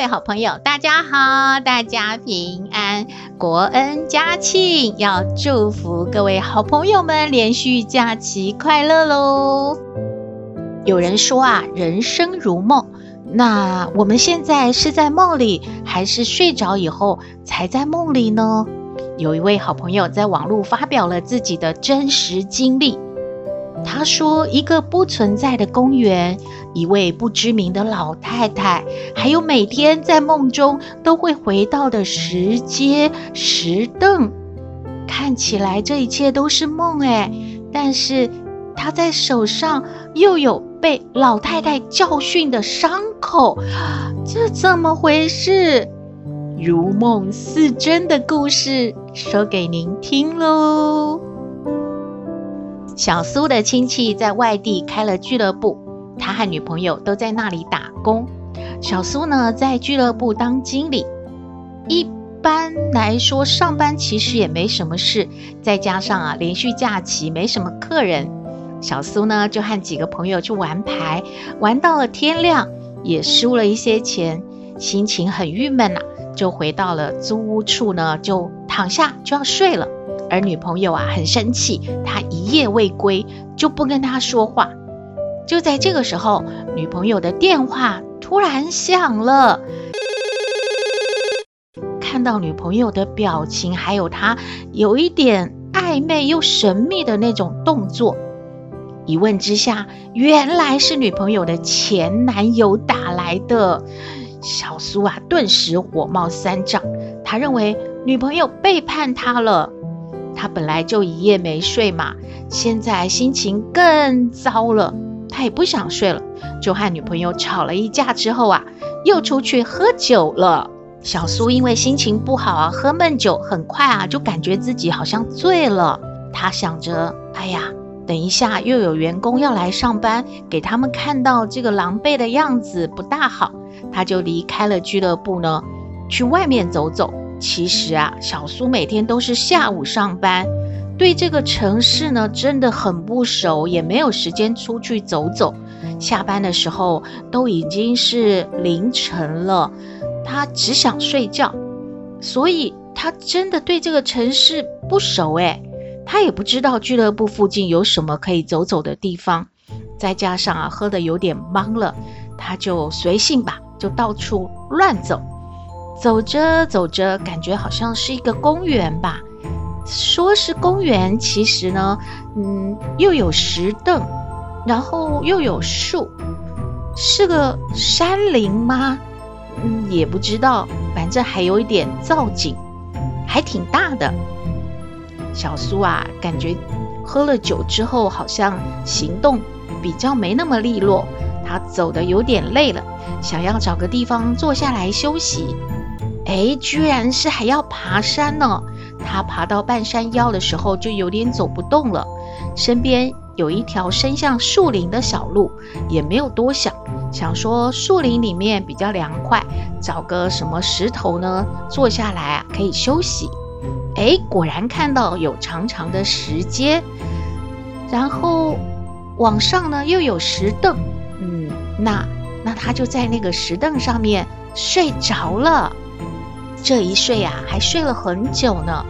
各位好朋友，大家好，大家平安，国恩家庆，要祝福各位好朋友们连续假期快乐喽！有人说啊，人生如梦，那我们现在是在梦里，还是睡着以后才在梦里呢？有一位好朋友在网络发表了自己的真实经历。他说：“一个不存在的公园，一位不知名的老太太，还有每天在梦中都会回到的石阶、石凳，看起来这一切都是梦哎。但是他在手上又有被老太太教训的伤口，这怎么回事？如梦似真的故事，说给您听喽。”小苏的亲戚在外地开了俱乐部，他和女朋友都在那里打工。小苏呢，在俱乐部当经理。一般来说，上班其实也没什么事，再加上啊，连续假期没什么客人，小苏呢就和几个朋友去玩牌，玩到了天亮，也输了一些钱，心情很郁闷呐、啊，就回到了租屋处呢，就躺下就要睡了。而女朋友啊很生气，他一夜未归，就不跟他说话。就在这个时候，女朋友的电话突然响了。看到女朋友的表情，还有她有一点暧昧又神秘的那种动作，一问之下，原来是女朋友的前男友打来的。小苏啊，顿时火冒三丈，他认为女朋友背叛他了。他本来就一夜没睡嘛，现在心情更糟了。他也不想睡了，就和女朋友吵了一架之后啊，又出去喝酒了。小苏因为心情不好啊，喝闷酒，很快啊就感觉自己好像醉了。他想着，哎呀，等一下又有员工要来上班，给他们看到这个狼狈的样子不大好，他就离开了俱乐部呢，去外面走走。其实啊，小苏每天都是下午上班，对这个城市呢真的很不熟，也没有时间出去走走。下班的时候都已经是凌晨了，他只想睡觉，所以他真的对这个城市不熟诶，他也不知道俱乐部附近有什么可以走走的地方。再加上啊，喝的有点茫了，他就随性吧，就到处乱走。走着走着，感觉好像是一个公园吧。说是公园，其实呢，嗯，又有石凳，然后又有树，是个山林吗？嗯，也不知道。反正还有一点造景，还挺大的。小苏啊，感觉喝了酒之后，好像行动比较没那么利落。他走得有点累了，想要找个地方坐下来休息。哎，居然是还要爬山呢！他爬到半山腰的时候，就有点走不动了。身边有一条伸向树林的小路，也没有多想，想说树林里面比较凉快，找个什么石头呢，坐下来啊，可以休息。哎，果然看到有长长的石阶，然后往上呢又有石凳。嗯，那那他就在那个石凳上面睡着了。这一睡啊，还睡了很久呢。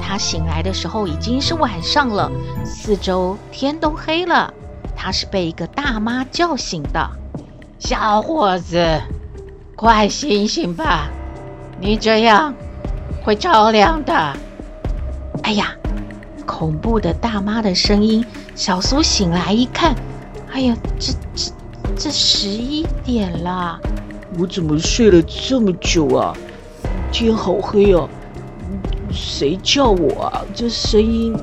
他醒来的时候已经是晚上了，四周天都黑了。他是被一个大妈叫醒的。小伙子，快醒醒吧，你这样会着凉的。哎呀，恐怖的大妈的声音。小苏醒来一看，哎呀，这这这十一点了，我怎么睡了这么久啊？天好黑啊，谁叫我啊？这声音，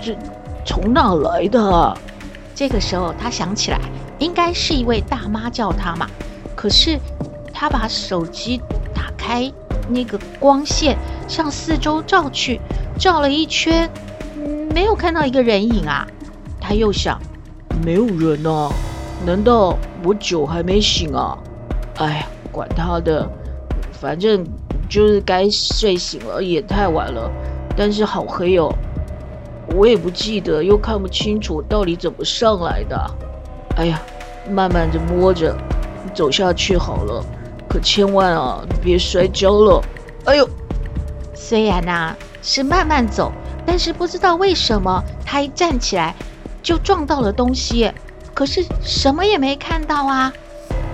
这从哪来的？这个时候他想起来，应该是一位大妈叫他嘛。可是他把手机打开，那个光线向四周照去，照了一圈，没有看到一个人影啊。他又想，没有人啊，难道我酒还没醒啊？哎呀，管他的，反正就是该睡醒了，也太晚了。但是好黑哦。我也不记得，又看不清楚到底怎么上来的。哎呀，慢慢的摸着走下去好了，可千万啊别摔跤了。哎呦，虽然呐、是慢慢走，但是不知道为什么他一站起来就撞到了东西，可是什么也没看到啊。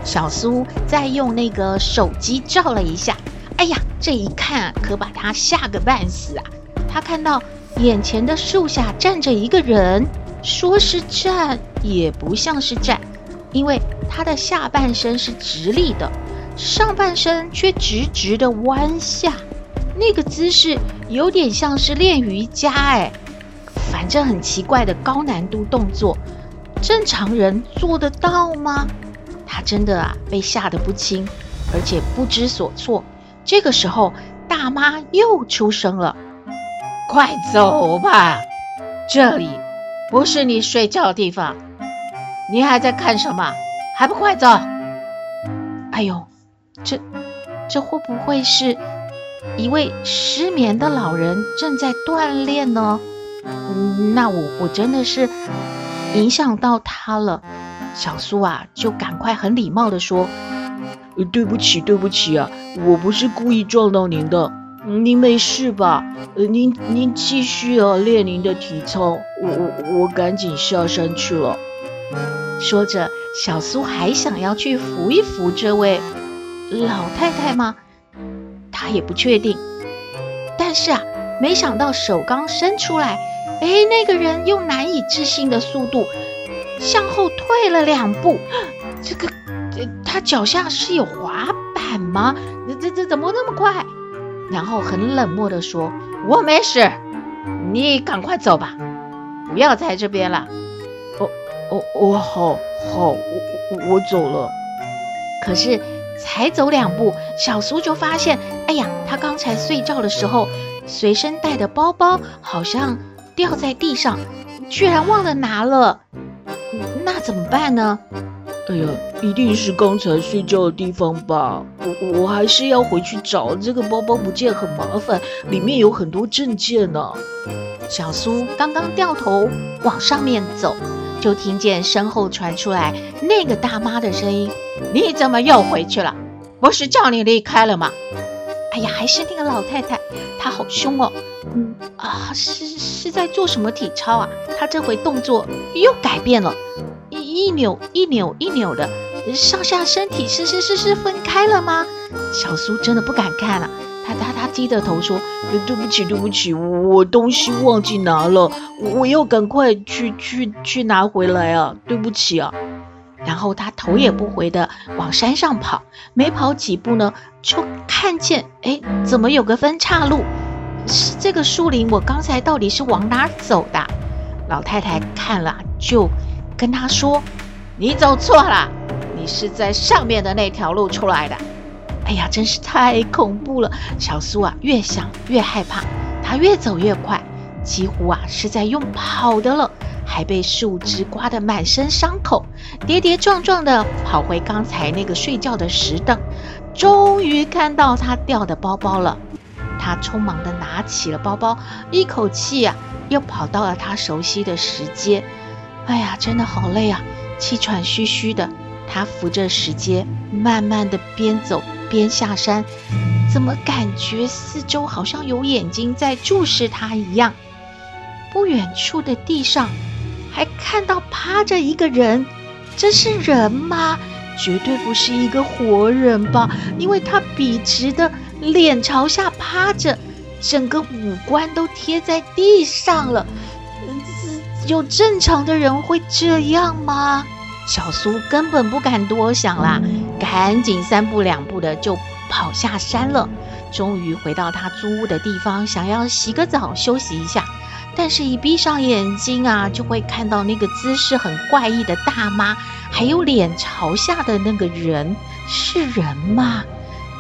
小苏再用那个手机照了一下，哎呀，这一看可把他吓个半死啊！他看到。眼前的树下站着一个人，说是站也不像是站，因为他的下半身是直立的，上半身却直直的弯下，那个姿势有点像是练瑜伽哎，反正很奇怪的高难度动作，正常人做得到吗？他真的啊被吓得不轻，而且不知所措。这个时候，大妈又出声了。快走吧，这里不是你睡觉的地方。你还在看什么？还不快走！哎呦，这这会不会是一位失眠的老人正在锻炼呢？嗯，那我我真的是影响到他了。小苏啊，就赶快很礼貌地说：“对不起，对不起啊，我不是故意撞到您的。”您没事吧？呃，您您继续啊，练您的体操。我我我赶紧下山去了。说着，小苏还想要去扶一扶这位老太太吗？他也不确定。但是啊，没想到手刚伸出来，哎，那个人用难以置信的速度向后退了两步。这个，这他脚下是有滑板吗？这这这怎么那么快？然后很冷漠地说：“我没事，你赶快走吧，不要在这边了。”“哦哦哦，好，好，我我我走了。”可是才走两步，小苏就发现，哎呀，他刚才睡觉的时候随身带的包包好像掉在地上，居然忘了拿了。那怎么办呢？哎呀，一定是刚才睡觉的地方吧。我我还是要回去找这个包包，不见很麻烦，里面有很多证件呢。小苏刚刚掉头往上面走，就听见身后传出来那个大妈的声音：“你怎么又回去了？不是叫你离开了吗？”哎呀，还是那个老太太，她好凶哦。嗯啊，是是在做什么体操啊？她这回动作又改变了。一扭一扭一扭的，上下身体是是是是分开了吗？小苏真的不敢看了，他他他低着头说：“对不起对不起，我东西忘记拿了，我要赶快去去去拿回来啊！对不起啊。”然后他头也不回的往山上跑，没跑几步呢，就看见哎，怎么有个分岔路？是这个树林，我刚才到底是往哪走的？老太太看了就。跟他说：“你走错了，你是在上面的那条路出来的。”哎呀，真是太恐怖了！小苏啊，越想越害怕，他越走越快，几乎啊是在用跑的了，还被树枝刮得满身伤口，跌跌撞撞的跑回刚才那个睡觉的石凳，终于看到他掉的包包了。他匆忙的拿起了包包，一口气啊又跑到了他熟悉的石阶。哎呀，真的好累啊，气喘吁吁的。他扶着石阶，慢慢的边走边下山。怎么感觉四周好像有眼睛在注视他一样？不远处的地上还看到趴着一个人，这是人吗？绝对不是一个活人吧，因为他笔直的脸朝下趴着，整个五官都贴在地上了。有正常的人会这样吗？小苏根本不敢多想啦，赶紧三步两步的就跑下山了。终于回到他租屋的地方，想要洗个澡休息一下。但是，一闭上眼睛啊，就会看到那个姿势很怪异的大妈，还有脸朝下的那个人，是人吗？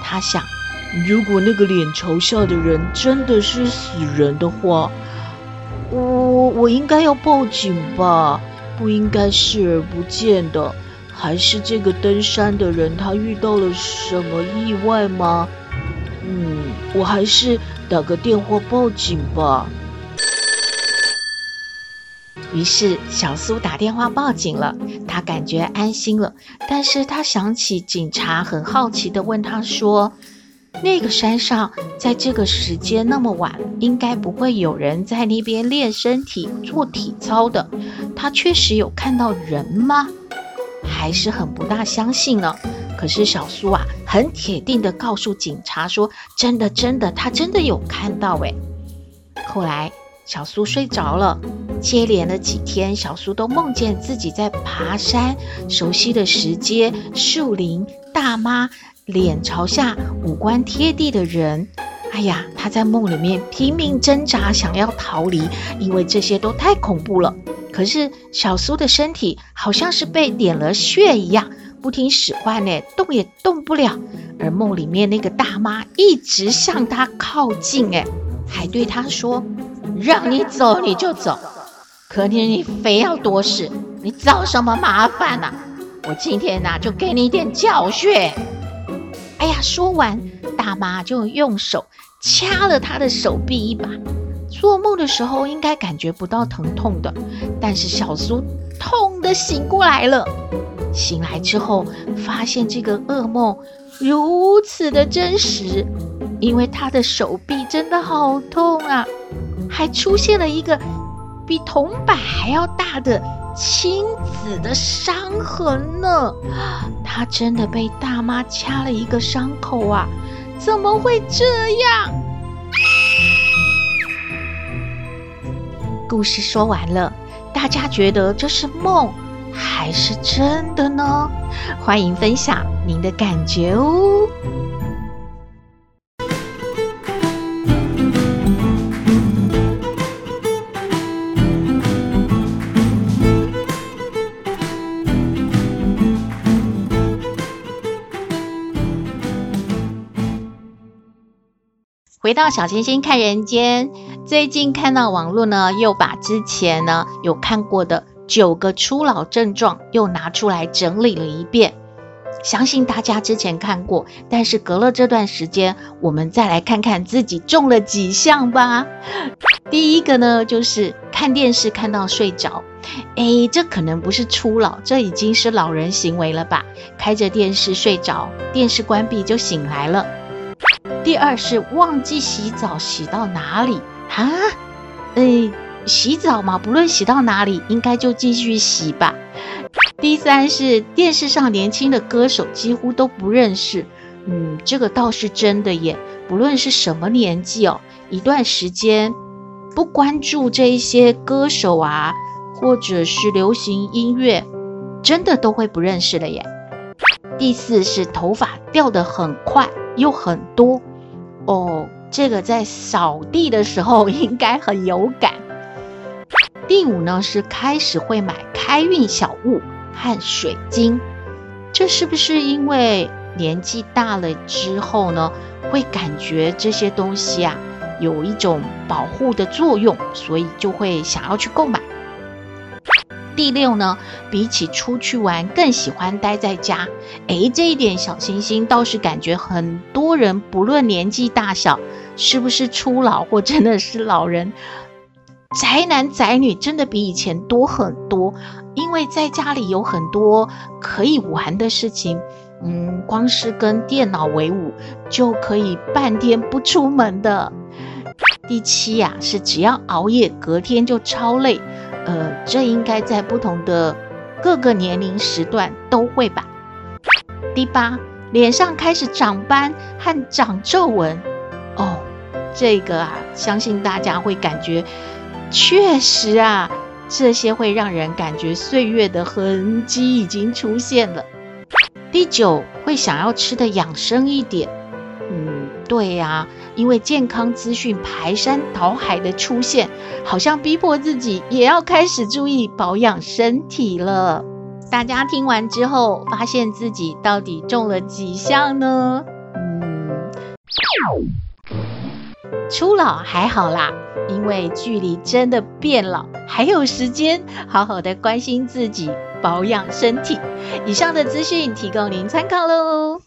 他想，如果那个脸朝下的人真的是死人的话，我我应该要报警吧？不应该视而不见的，还是这个登山的人他遇到了什么意外吗？嗯，我还是打个电话报警吧。于是小苏打电话报警了，他感觉安心了。但是他想起警察很好奇地问他说：“那个山上在这个时间那么晚，应该不会有人在那边练身体做体操的。他确实有看到人吗？还是很不大相信呢？”可是小苏啊，很铁定地告诉警察说：“真的，真的，他真的有看到。”诶，后来。小苏睡着了，接连的几天，小苏都梦见自己在爬山，熟悉的石阶、树林、大妈、脸朝下、五官贴地的人。哎呀，他在梦里面拼命挣扎，想要逃离，因为这些都太恐怖了。可是小苏的身体好像是被点了穴一样，不听使唤呢，动也动不了。而梦里面那个大妈一直向他靠近，哎，还对他说。让你走你就走，可你你非要多事，你找什么麻烦呢？我今天呐就给你一点教训。哎呀，说完，大妈就用手掐了他的手臂一把。做梦的时候应该感觉不到疼痛的，但是小苏痛得醒过来了。醒来之后，发现这个噩梦如此的真实，因为他的手臂真的好痛啊。还出现了一个比铜板还要大的青紫的伤痕呢！他真的被大妈掐了一个伤口啊！怎么会这样？故事说完了，大家觉得这是梦还是真的呢？欢迎分享您的感觉哦！回到小星星看人间，最近看到网络呢，又把之前呢有看过的九个初老症状又拿出来整理了一遍。相信大家之前看过，但是隔了这段时间，我们再来看看自己中了几项吧。第一个呢，就是看电视看到睡着，诶，这可能不是初老，这已经是老人行为了吧？开着电视睡着，电视关闭就醒来了。第二是忘记洗澡，洗到哪里啊？诶，洗澡嘛，不论洗到哪里，应该就继续洗吧。第三是电视上年轻的歌手几乎都不认识，嗯，这个倒是真的耶。不论是什么年纪哦，一段时间不关注这一些歌手啊，或者是流行音乐，真的都会不认识了耶。第四是头发掉得很快。又很多哦，这个在扫地的时候应该很有感。第五呢，是开始会买开运小物和水晶，这是不是因为年纪大了之后呢，会感觉这些东西啊有一种保护的作用，所以就会想要去购买？第六呢，比起出去玩，更喜欢待在家。诶，这一点小星星倒是感觉很多人，不论年纪大小，是不是初老或真的是老人，宅男宅女真的比以前多很多。因为在家里有很多可以玩的事情，嗯，光是跟电脑为伍就可以半天不出门的。第七呀，是只要熬夜，隔天就超累。呃，这应该在不同的各个年龄时段都会吧。第八，脸上开始长斑和长皱纹。哦，这个啊，相信大家会感觉，确实啊，这些会让人感觉岁月的痕迹已经出现了。第九，会想要吃的养生一点。嗯，对呀、因为健康资讯排山倒海的出现，好像逼迫自己也要开始注意保养身体了。大家听完之后，发现自己到底中了几项呢？嗯，初老还好啦，因为距离真的变老还有时间，好好的关心自己，保养身体。以上的资讯提供您参考喽。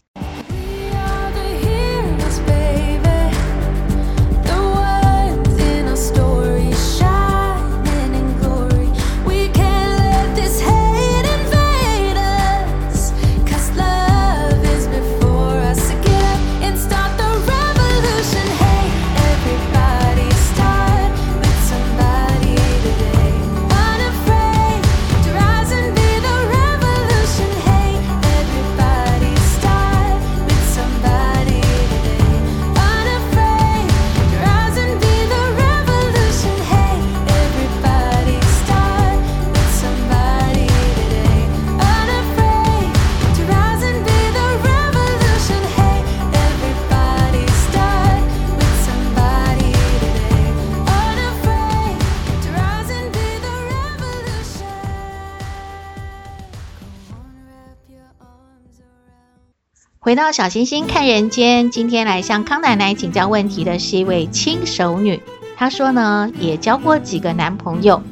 回到小星星看人间，今天来向康奶奶请教问题的是一位轻熟女。她说呢，也交过几个男朋友，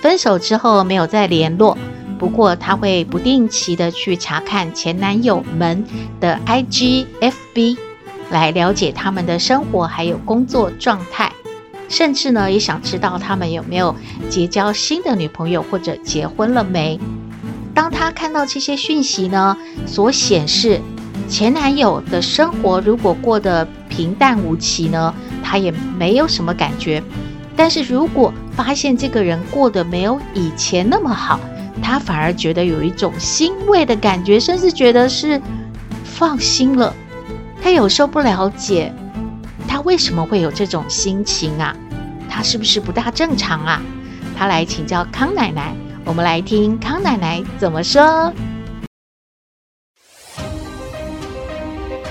分手之后没有再联络。不过她会不定期的去查看前男友们的 IG、FB，来了解他们的生活还有工作状态，甚至呢也想知道他们有没有结交新的女朋友或者结婚了没。当她看到这些讯息呢，所显示。前男友的生活如果过得平淡无奇呢，她也没有什么感觉。但是如果发现这个人过得没有以前那么好，她反而觉得有一种欣慰的感觉，甚至觉得是放心了。她有时候不了解，她为什么会有这种心情啊？她是不是不大正常啊？她来请教康奶奶，我们来听康奶奶怎么说。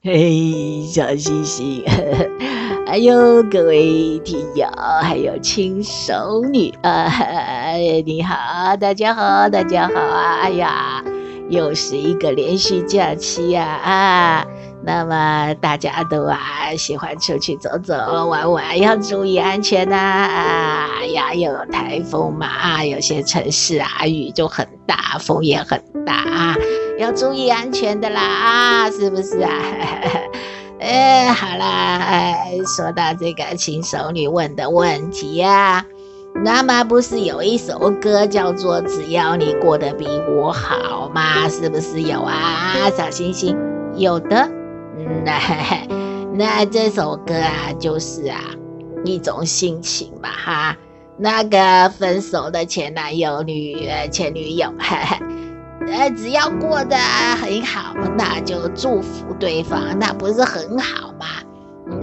嘿，小星星。还有各位听友，还有轻熟女啊，你好，大家好，大家好啊！哎呀，又是一个连续假期呀啊，啊！那么大家都啊喜欢出去走走玩玩，要注意安全呐啊！哎呀，有台风嘛啊，有些城市啊雨就很大，风也很大啊，要注意安全的啦啊，是不是啊？哎，好啦，哎，说到这个轻熟女问的问题呀，那么不是有一首歌叫做《只要你过得比我好》吗？是不是有啊？小星星，有的。那 那这首歌啊，就是啊一种心情吧，哈。那个分手的前男友、女前女友，呃，只要过得很好，那就祝福对方，那不是很好吗？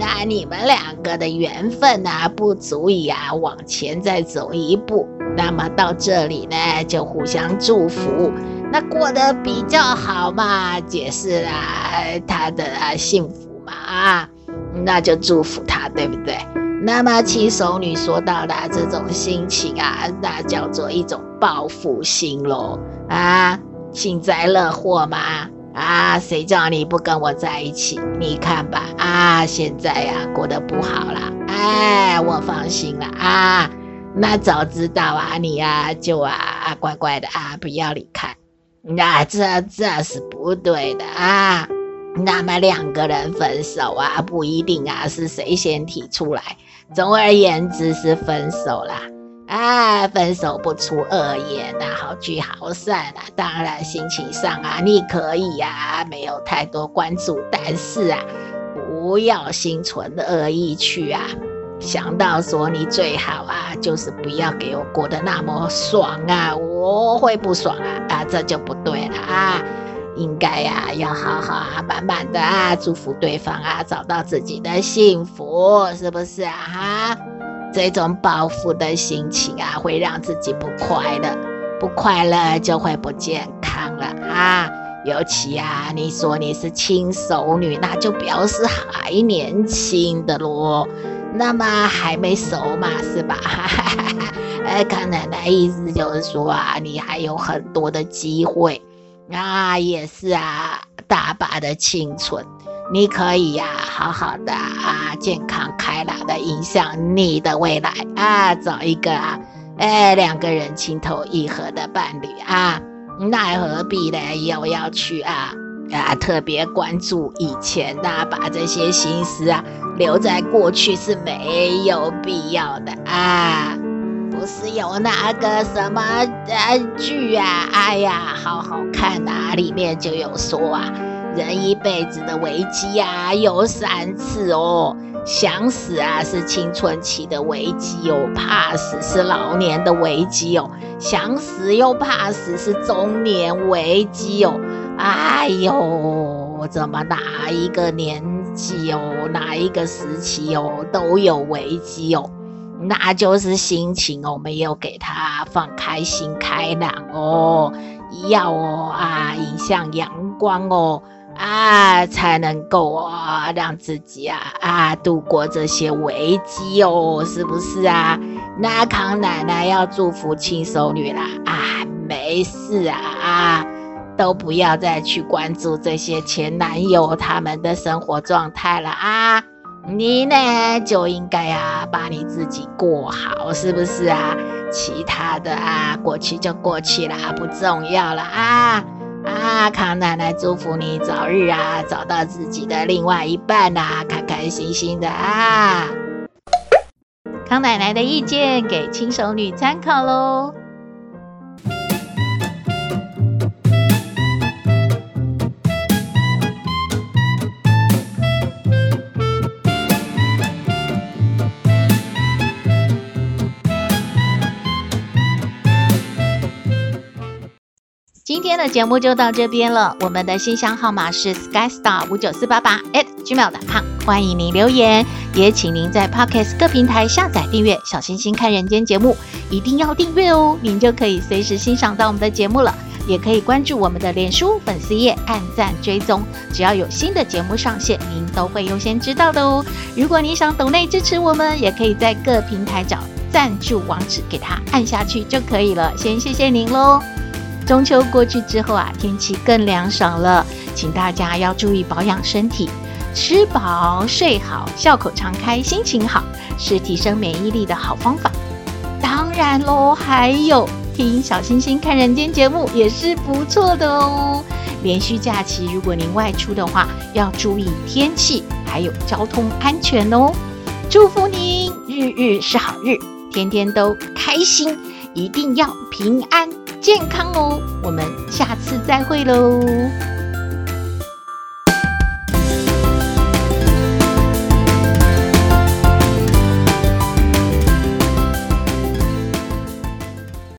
那你们两个的缘分啊，不足以啊往前再走一步，那么到这里呢，就互相祝福，那过得比较好嘛，解释啊他的幸福嘛啊，那就祝福他，对不对？那么七熟女说到的这种心情啊，那叫做一种报复心喽啊。幸灾乐祸吗？啊，谁叫你不跟我在一起？你看吧，啊，现在呀、过得不好了，哎，我放心了啊。那早知道啊，你呀、啊、就啊乖乖的啊不要离开。那这这是不对的啊。那么两个人分手啊，不一定啊是谁先提出来，总而言之是分手啦。啊，分手不出恶言呐，好聚好散啊。当然，心情上啊，你可以、啊，没有太多关注，但是啊，不要心存恶意去啊。想到说你最好啊，就是不要给我过得那么爽啊，我会不爽啊，啊，这就不对了啊。应该呀、要好好啊，满满的啊，祝福对方啊，找到自己的幸福，是不是啊？哈，这种报复的心情啊，会让自己不快乐，不快乐就会不健康了啊。尤其啊，你说你是轻熟女，那就表示还年轻的咯。那么还没熟嘛，是吧？哎，康奶奶意思就是说啊，你还有很多的机会啊，也是啊，大把的青春，你可以呀、啊，好好的啊，健康开朗的影响你的未来啊，找一个啊，哎，两个人情投意合的伴侣啊。那何必呢？又要去啊啊！特别关注以前呐、啊，把这些心思啊留在过去是没有必要的啊！不是有那个什么呃剧啊？哎呀，好好看呐、里面就有说啊，人一辈子的危机啊有三次哦。想死啊，是青春期的危机哦；怕死是老年的危机哦；想死又怕死是中年危机哦。哎呦，怎么哪一个年纪哦，哪一个时期哦，都有危机哦？那就是心情哦，没有给他放开心、开朗哦，要哦啊，迎向阳光哦。啊，才能够啊，让自己啊啊度过这些危机哦，是不是啊？那康奶奶要祝福轻熟女啦啊，没事啊啊，都不要再去关注这些前男友他们的生活状态了啊，你呢就应该啊把你自己过好，是不是啊？其他的啊过去就过去了，不重要了啊。啊，康奶奶祝福你早日啊找到自己的另外一半呐、啊，开开心心的啊！康奶奶的意见给轻熟女参考喽。今天的节目就到这边了。我们的信箱号码是 skystar 五九四八八 at gmail.com，欢迎您留言，也请您在 Podcast 各平台下载订阅《小星星看人间》节目，一定要订阅哦，您就可以随时欣赏到我们的节目了。也可以关注我们的脸书粉丝页，按赞追踪，只要有新的节目上线，您都会优先知道的哦。如果你想抖内支持我们，也可以在各平台找赞助网址，给它按下去就可以了。先谢谢您喽。中秋过去之后啊，天气更凉爽了，请大家要注意保养身体，吃饱睡好，笑口常开，心情好，是提升免疫力的好方法。当然喽，还有听小星星看人间节目也是不错的哦。连续假期，如果您外出的话，要注意天气，还有交通安全哦。祝福您日日是好日，天天都开心，一定要平安。健康哦，我们下次再会喽。